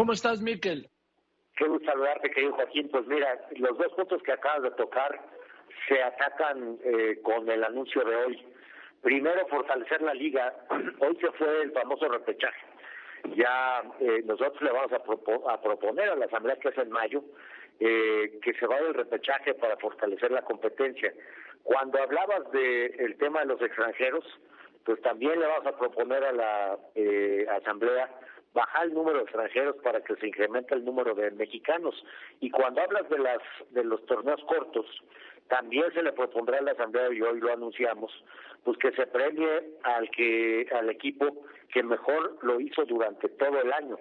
¿Cómo estás, Miquel? Qué gusto saludarte, querido Joaquín. Pues mira, los dos puntos que acabas de tocar se atacan eh, con el anuncio de hoy. Primero, fortalecer la liga. Hoy se fue el famoso repechaje. Ya eh, nosotros le vamos a, a, proponer a la Asamblea, que es en mayo, eh, que se vaya el repechaje para fortalecer la competencia. Cuando hablabas del tema de los extranjeros, pues también le vamos a proponer a la eh, Asamblea bajar el número de extranjeros para que se incremente el número de mexicanos. Y cuando hablas de las de los torneos cortos, también se le propondrá a la Asamblea, y hoy lo anunciamos, pues que se premie al que al equipo que mejor lo hizo durante todo el año,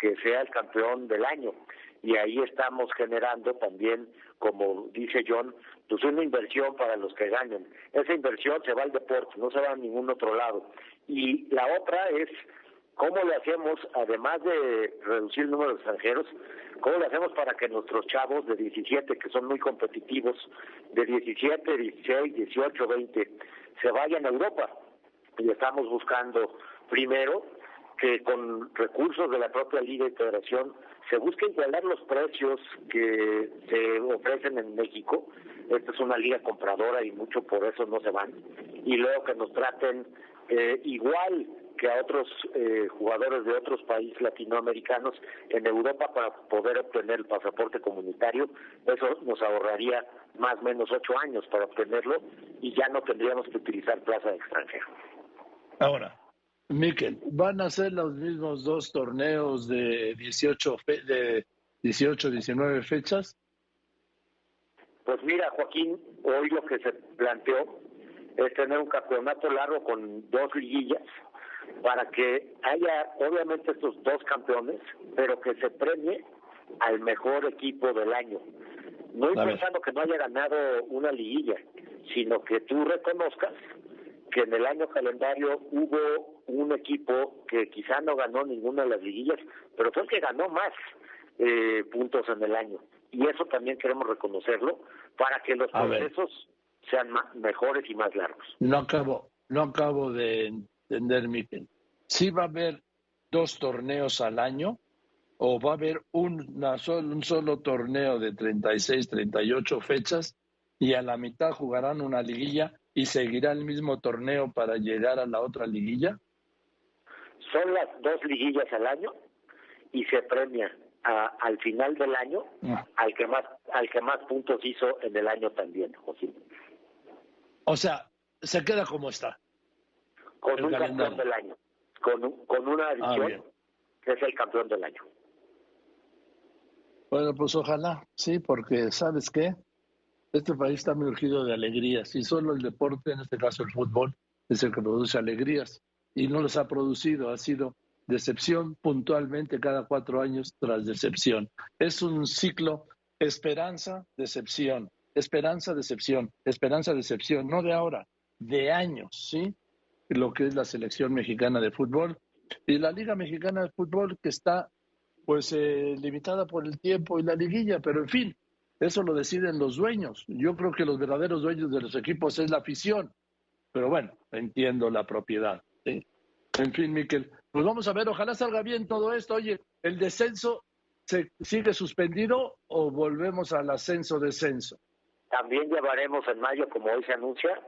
que sea el campeón del año. Y ahí estamos generando también, como dice John, pues una inversión para los que ganen. Esa inversión se va al deporte, no se va a ningún otro lado. Y la otra es ¿Cómo lo hacemos, además de reducir el número de extranjeros, cómo lo hacemos para que nuestros chavos de 17, que son muy competitivos, de 17, 16, 18, 20, se vayan a Europa? Y estamos buscando, primero, que con recursos de la propia Liga de Federación se busque igualar los precios que se ofrecen en México. Esta es una liga compradora y mucho por eso no se van. Y luego que nos traten eh, igual que a otros eh, jugadores de otros países latinoamericanos en Europa para poder obtener el pasaporte comunitario. Eso nos ahorraría más o menos ocho años para obtenerlo y ya no tendríamos que utilizar plaza de extranjero. Ahora, Miquel, ¿van a ser los mismos dos torneos de 18, de 18 19 fechas? Pues mira, Joaquín, hoy lo que se planteó es tener un campeonato largo con dos liguillas para que haya obviamente estos dos campeones, pero que se premie al mejor equipo del año. No es pensando que no haya ganado una liguilla, sino que tú reconozcas que en el año calendario hubo un equipo que quizá no ganó ninguna de las liguillas, pero fue el que ganó más eh, puntos en el año. Y eso también queremos reconocerlo para que los procesos sean mejores y más largos. No acabo, no acabo de entender, Miquel. ¿Sí va a haber dos torneos al año o va a haber una un solo torneo de 36, 38 fechas y a la mitad jugarán una liguilla y seguirá el mismo torneo para llegar a la otra liguilla? Son las dos liguillas al año y se premia al final del año ah. al que más al que más puntos hizo en el año también, José. O sea, se queda como está con un campeón del año, con, con una ah, edición que es el campeón del año. Bueno, pues ojalá, sí, porque ¿sabes qué? Este país está muy urgido de alegrías y solo el deporte, en este caso el fútbol, es el que produce alegrías y no los ha producido, ha sido decepción puntualmente cada cuatro años tras decepción. Es un ciclo esperanza, decepción, esperanza, decepción, esperanza, decepción, no de ahora, de años, ¿sí? Lo que es la selección mexicana de fútbol y la Liga Mexicana de Fútbol que está pues eh, limitada por el tiempo y la liguilla, pero en fin, eso lo deciden los dueños. Yo creo que los verdaderos dueños de los equipos es la afición, pero bueno, entiendo la propiedad. En fin, Miquel, pues vamos a ver, ojalá salga bien todo esto. Oye, ¿el descenso se sigue suspendido o volvemos al ascenso-descenso? También llevaremos en mayo, como hoy se anuncia,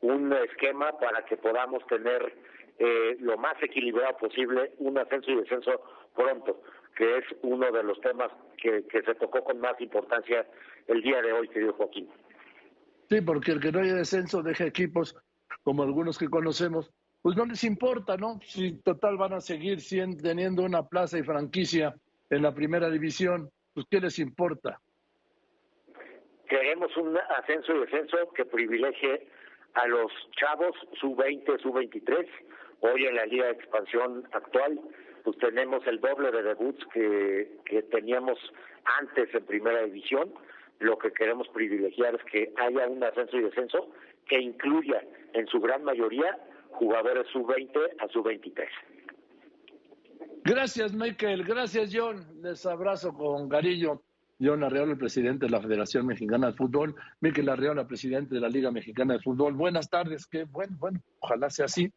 un esquema para que podamos tener eh, lo más equilibrado posible un ascenso y descenso pronto, que es uno de los temas que, que se tocó con más importancia el día de hoy, querido Joaquín. Sí, porque el que no haya descenso deja equipos como algunos que conocemos, pues no les importa, ¿no? Si total van a seguir siendo, teniendo una plaza y franquicia en la primera división, pues ¿qué les importa? Queremos un ascenso y descenso que privilegie a los chavos sub-20, sub-23. Hoy en la Liga de Expansión actual, pues tenemos el doble de debuts que, que teníamos antes en Primera División. Lo que queremos privilegiar es que haya un ascenso y descenso que incluya en su gran mayoría jugadores sub-20 a sub-23. Gracias, Michael. Gracias, John. Les abrazo con Garillo. John Arreola, presidente de la Federación Mexicana de Fútbol, Miquel Arreola, presidente de la Liga Mexicana de Fútbol. Buenas tardes, qué bueno, bueno, ojalá sea así.